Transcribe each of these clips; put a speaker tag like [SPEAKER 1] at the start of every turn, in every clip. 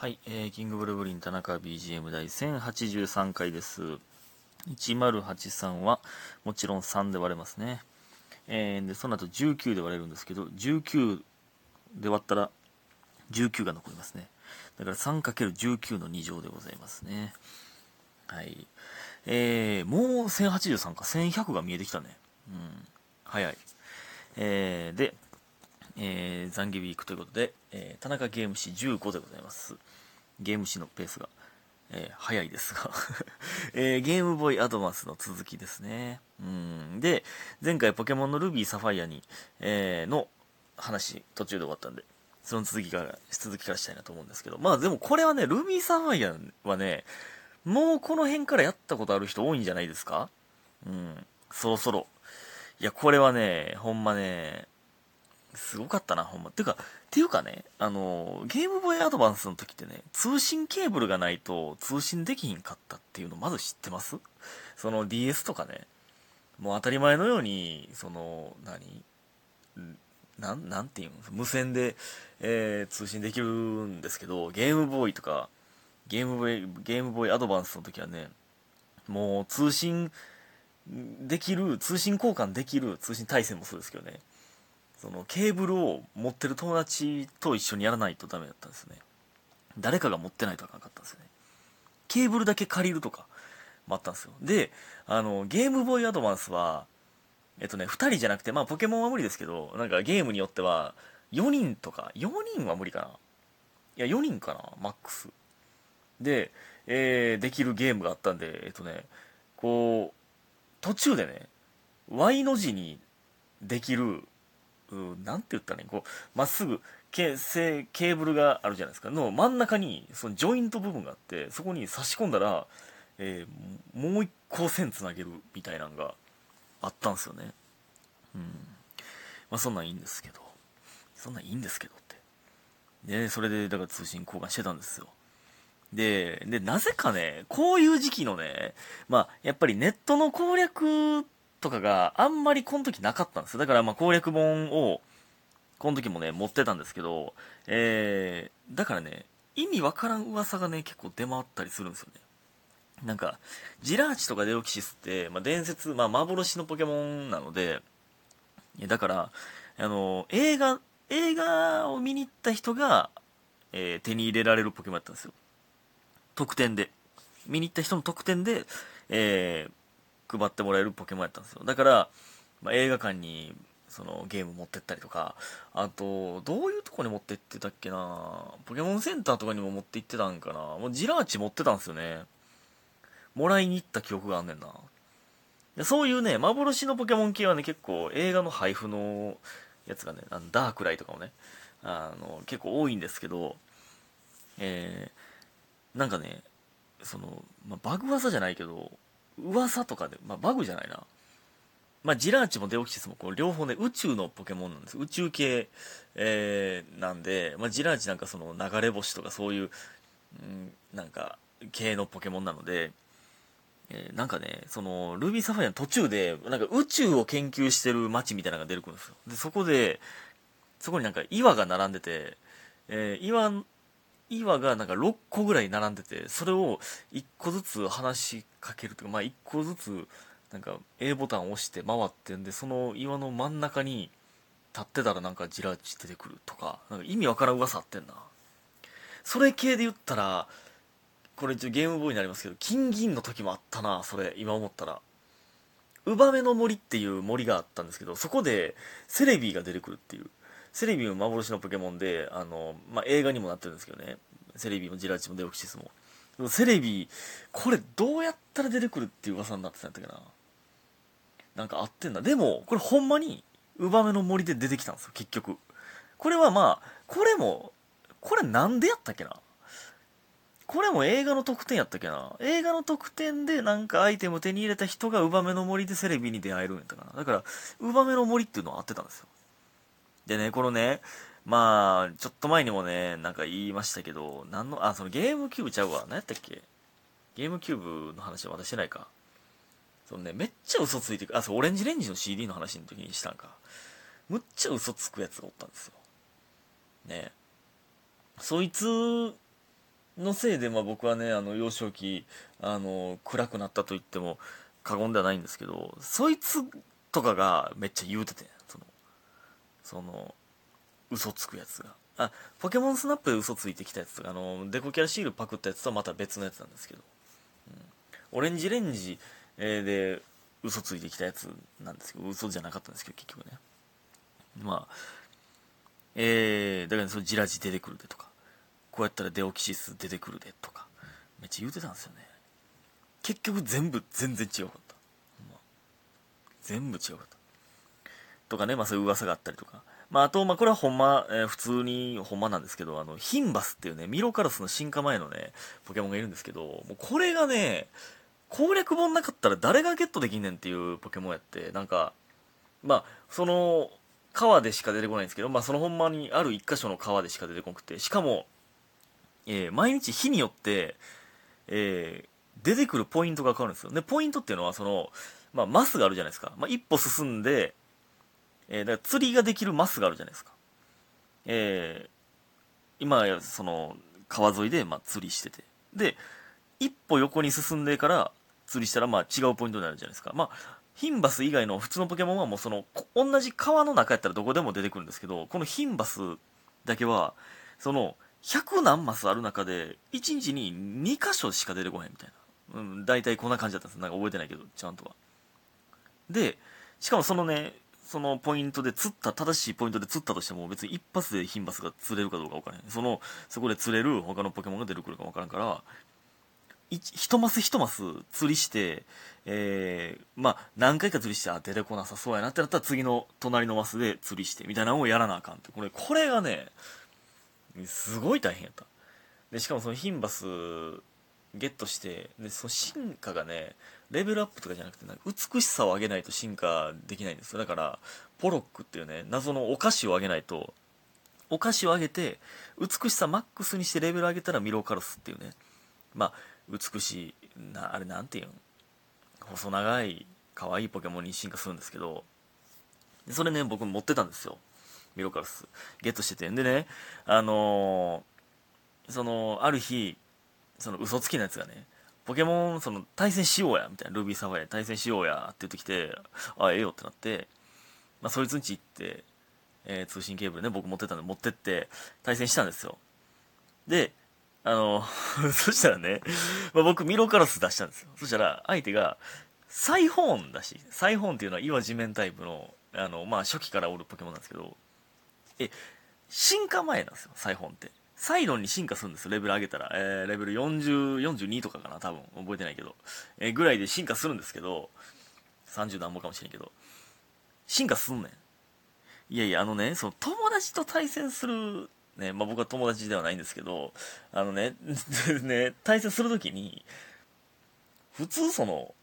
[SPEAKER 1] はい、えー、キングブルブリン田中 BGM 第1083回です。1083はもちろん3で割れますね。えー、で、その後19で割れるんですけど、19で割ったら19が残りますね。だから 3×19 の2乗でございますね。はい。えー、もう1083か、1100が見えてきたね。うん、早い。えー、で、えー、残儀ウィークということで、えー田中ゲーム誌15でございます。ゲーム誌のペースが、えー早いですが、えーゲームボーイアドバンスの続きですね。うん。で、前回ポケモンのルビーサファイアに、えーの話途中で終わったんで、その続きから、続きからしたいなと思うんですけど、まあでもこれはね、ルビーサファイアはね、もうこの辺からやったことある人多いんじゃないですか？うん。そろそろ。いや、これはね、ほんまね、すごかったな、ほんま。ていうか、ていうかね、あの、ゲームボーイアドバンスの時ってね、通信ケーブルがないと通信できひんかったっていうのまず知ってます？その DS とかね、もう当たり前のように、その、何？なん、なんていうの？無線で、えー通信できるんですけど、ゲームボーイとか、ゲームボーイ、ゲームボーイアドバンスの時はね、もう通信できる、通信交換できる、通信対戦もそうですけどね、そのケーブルを持ってる友達と一緒にやらないとダメだったんですね。誰かが持ってないとあかんかったんですね。ケーブルだけ借りるとかもあったんですよ。であのゲームボーイアドバンスはえっとね2人じゃなくてまあポケモンは無理ですけどなんかゲームによっては4人とか4人は無理かな。いや4人かなマックス。で、えーできるゲームがあったんでえっとねこう途中でね Y の字にできるうんなんて言ったらいいこうまっすぐケせケーブルがあるじゃないですか。の真ん中にそのジョイント部分があってそこに差し込んだら、えーもう一個線つなげるみたいなのがあったんですよね。うん。まあそんなんいいんですけど。そんなんいいんですけどって。でそれでだから通信交換してたんですよ。で、で、なぜかね、こういう時期のね、まあ、やっぱりネットの攻略とかがあんまりこの時なかったんですよ。だからま攻略本を、この時もね、持ってたんですけど、えー、だからね、意味わからん噂がね、結構出回ったりするんですよね。なんか、ジラーチとかデロキシスって、まあ、伝説、まあ、幻のポケモンなので、だから、あの、映画、映画を見に行った人が、えー手に入れられるポケモンだったんですよ。特典で。見に行った人の特典で、えー配ってもらえるポケモンやったんですよ。だから、まあ、映画館に、そのゲーム持ってったりとか、あと、どういうとこに持って行ってたっけなポケモンセンターとかにも持って行ってたんかなもうジラーチ持ってたんですよね。もらいに行った記憶があんねんな。そういうね、幻のポケモン系はね、結構映画の配布のやつがね、あのダークライとかもね、あの、結構多いんですけど、えー、なんかね、その、まあ、バグ技じゃないけど、噂とかで、まあ、バグじゃないな。まあ、ジラーチもデオキシスもこう両方ね、宇宙のポケモンなんです。宇宙系、えー、なんで、まあ、ジラーチなんかその流れ星とかそういう、うん、なんか、系のポケモンなので、えーなんかね、その、ルビーサファイアの途中で、なんか宇宙を研究してる街みたいなのが出てくるんですよ。で、そこで、そこになんか岩が並んでて、えー岩、岩がなんか6個ぐらい並んでて、それを1個ずつ話しかけるというか、まあ1個ずつ、なんか A ボタンを押して回ってんで、その岩の真ん中に立ってたらなんかジラーチ出てくるとか、なんか意味わからん噂あってんな。それ系で言ったら、これ一応ゲームボーイになりますけど、金銀の時もあったな、それ、今思ったら。ウバメの森っていう森があったんですけど、そこでセレビーが出てくるっていう。セレビーも幻のポケモンで、あの、まあ、映画にもなってるんですけどね。セレビーもジラーチもデオキシスも。でもセレビー、これどうやったら出てくるっていう噂になってたんだっけな。なんかあってんだ。でも、これほんまに、ウバメの森で出てきたんですよ、結局。これはまあ、これも、これなんでやったっけなこれも映画の特典やったっけな映画の特典でなんかアイテムを手に入れた人がウバメの森でセレビに出会えるんやったかな。だから、ウバメの森っていうのは合ってたんですよ。でね、このね、まあ、ちょっと前にもね、なんか言いましたけど、なんの、あ、そのゲームキューブちゃうわ。何やったっけ？ゲームキューブの話はまだしてないか。そのね、めっちゃ嘘ついてく、あ、そう、オレンジレンジの CD の話の時にしたんか。むっちゃ嘘つくやつがおったんですよ。ねそいつのせいで、まあ、僕はねあの幼少期あの暗くなったと言っても過言ではないんですけどそいつとかがめっちゃ言うててそのその嘘つくやつが。あポケモンスナップで嘘ついてきたやつとかあのデコキャラシールパクったやつとはまた別のやつなんですけど、うん、オレンジレンジで嘘ついてきたやつなんですけど。嘘じゃなかったんですけど結局ね。まあえー、だから、ね、そのジラジ出てくるでとか。こうやったらデオキシス出てくるでとか。めっちゃ言うてたんですよね。結局全部全然違うかった、まあ、全部違うかった。とかねまあそういう噂があったりとかまあ、あと、まあ、これはほんま、えー、普通にほんまなんですけど、あの、ヒンバスっていうね、ミロカラスの進化前のね、ポケモンがいるんですけど、もうこれがね、攻略本なかったら誰がゲットできんねんっていうポケモンやって、なんか、まあ、その、川でしか出てこないんですけど、まあ、そのほんまにある一箇所の川でしか出てこなくて、しかも、えー、毎日日によって、えー、出てくるポイントが変わるんですよ。で、ポイントっていうのは、その、まあ、マスがあるじゃないですか。まあ、一歩進んで、えー、だから釣りができるマスがあるじゃないですか。えー、今、その、川沿いで、まあ、釣りしてて。で、一歩横に進んでから釣りしたら、まあ、違うポイントになるじゃないですか。まあ、ヒンバス以外の普通のポケモンはもうその、同じ川の中やったらどこでも出てくるんですけど、このヒンバスだけは、その、100何マスある中で、1日に2箇所しか出てこへんみたいな。うん、大体こんな感じだったんです。なんか覚えてないけど、ちゃんとは。で、しかもそのね、そのポイントで釣った、正しいポイントで釣ったとしても別に一発でヒンバスが釣れるかどうか分からへん。その、そこで釣れる他のポケモンが出てくるか分からんから、一マス一マス釣りして、えー、まあ、何回か釣りして、あ、出てこなさそうやなってなったら次の隣のマスで釣りして、みたいなのをやらなあかんって。これ、これがね、すごい大変やった。で、しかもそのヒンバスゲットして、で、その進化がね、レベルアップとかじゃなくて、なんか美しさを上げないと進化できないんですよ。だから、ポロックっていうね、謎のお菓子を上げないと、お菓子を上げて、美しさマックスにしてレベル上げたらミロカルスっていうね、まあ、美しい、な、あれなんていうん細長い、可愛いポケモンに進化するんですけど、それね、僕持ってたんですよ。ミロカルス。ゲットしてて。んでね、あのー、その、ある日、その嘘つきなやつがね、ポケモン、その、対戦しようや、みたいな、ルビーサファイア対戦しようや、って言ってきて、あ、ええよってなって、まあ、そいつんち行って、えー、通信ケーブルね、僕持ってたんで持ってって、対戦したんですよ。で、あの、そしたらね、まあ、僕ミロカラス出したんですよ。そしたら、相手が、サイホーンだし、サイホーンっていうのは岩地面タイプの、あの、まあ、初期からおるポケモンなんですけど、え、進化前なんですよ、サイホーンって。サイロンに進化するんです、レベル上げたら。えー、レベル40、42とかかな、多分。覚えてないけど。えー、ぐらいで進化するんですけど、30何もかもしれんけど。進化すんねん。いやいや、あのね、その友達と対戦する、ね、まあ僕は友達ではないんですけど、あのね、ね、対戦するときに、普通その、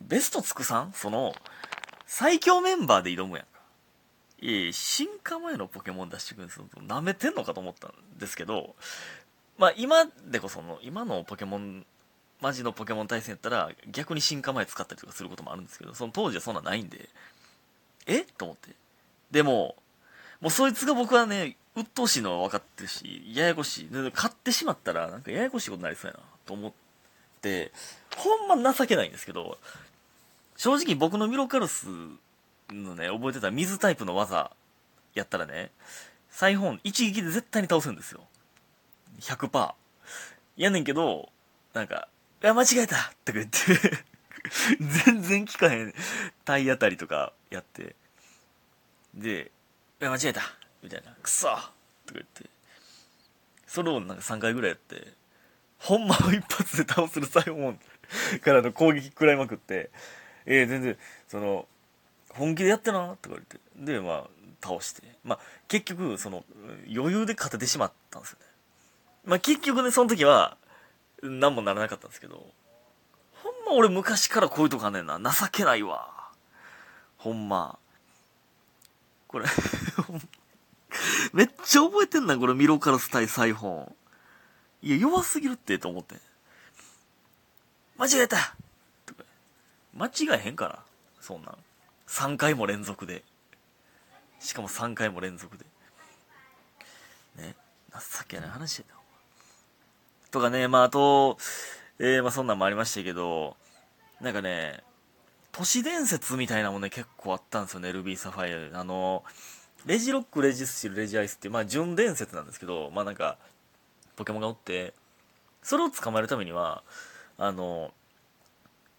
[SPEAKER 1] ベストつくさんその、最強メンバーで挑むやん。いや進化前のポケモン出してくるんですよ。舐めてんのかと思ったんですけど、まあ今でこその、今のポケモン、マジのポケモン対戦やったら逆に進化前使ったりとかすることもあるんですけど、その当時はそんなないんで、え？と思って。でも、もうそいつが僕はね、鬱陶しいのは分かってるし、ややこしい。買ってしまったらなんかややこしいことになりそうやな、と思って、ほんま情けないんですけど、正直僕のミロカルスのね、覚えてた水タイプの技やったらね、サイホン一撃で絶対に倒せるんですよ。100%。やねんけど、なんか、いや、間違えたとか言って 全然効かへん体当たりとかやって、で、いや、間違えたみたいな、くそとか言って、それをなんか3回ぐらいやって、ほんまを一発で倒せるサイホンからの攻撃食らいまくって、えー、全然、その、本気でやってなとか言って。でまあ倒して。まあ結局その余裕で勝ててしまったんですよね。まあ結局ねその時は何もならなかったんですけど。ほんま俺昔からこういうとこあんねんな。情けないわ。ほんま。これ めっちゃ覚えてんなこれミロカラス対サイフォン。いや弱すぎるってと思って。間違えた間違えへんからそんなん。3回も連続で。しかも3回も連続で。ね情けない話やなとかね、まあ、あと、えー、まあ、そんなんもありましたけど、なんかね、都市伝説みたいなもんね、結構あったんですよね、ルビーサファイア。あの、レジロック、レジスチル、レジアイスって、まあ、純伝説なんですけど、まあなんか、ポケモンがおって、それを捕まえるためには、あの、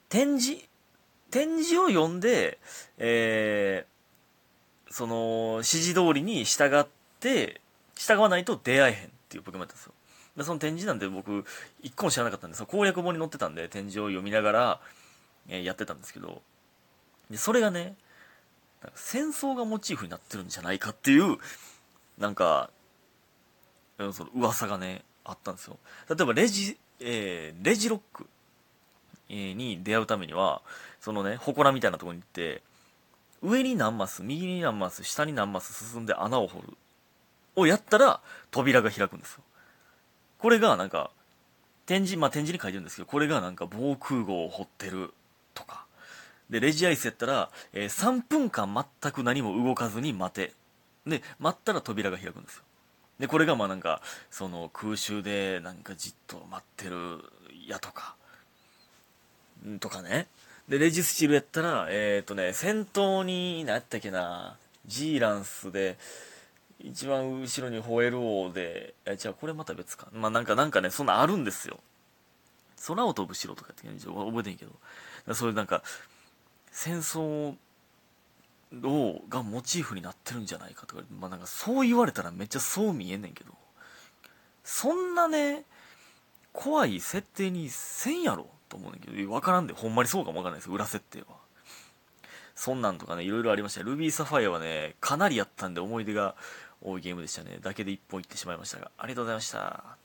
[SPEAKER 1] 展示、展示を読んで、えー、その、指示通りに従って、従わないと出会えへんっていうポケモンだったんですよ。でその展示なんて僕、一個も知らなかったんで、その攻略本に載ってたんで、展示を読みながら、えー、やってたんですけど、で、それがね、戦争がモチーフになってるんじゃないかっていう、なんか、その噂がね、あったんですよ。例えばレジ、えー、レジロック、に出会うためには、そのね、祠みたいなところに行って、上に何マス、右に何マス、下に何マス進んで穴を掘る。をやったら、扉が開くんですよ。これがなんか、展示、まあ、展示に書いてるんですけど、これがなんか防空壕を掘ってるとか。で、レジアイスやったら、えー、3分間全く何も動かずに待て。で、待ったら扉が開くんですよ。で、これがまあなんか、その空襲でなんかじっと待ってるやとか、とかね。で、レジスチルやったら、えっ、ー、とね、先頭に、何やったっけな、ジーランスで、一番後ろにホエル王で、え、じゃあこれまた別か。まあなんか、なんかね、そんなあるんですよ。空を飛ぶ城とかって覚えてんけど。そういうなんか、戦争を、がモチーフになってるんじゃないかとか、まあなんかそう言われたらめっちゃそう見えんねんけど、そんなね、怖い設定にせんやろと思うんだけど、わからんで、ほんまにそうかもわからないです裏設定は。そんなんとかね、いろいろありました。ルビーサファイアはね、かなりやったんで思い出が多いゲームでしたね。だけで一本いってしまいましたが、ありがとうございました。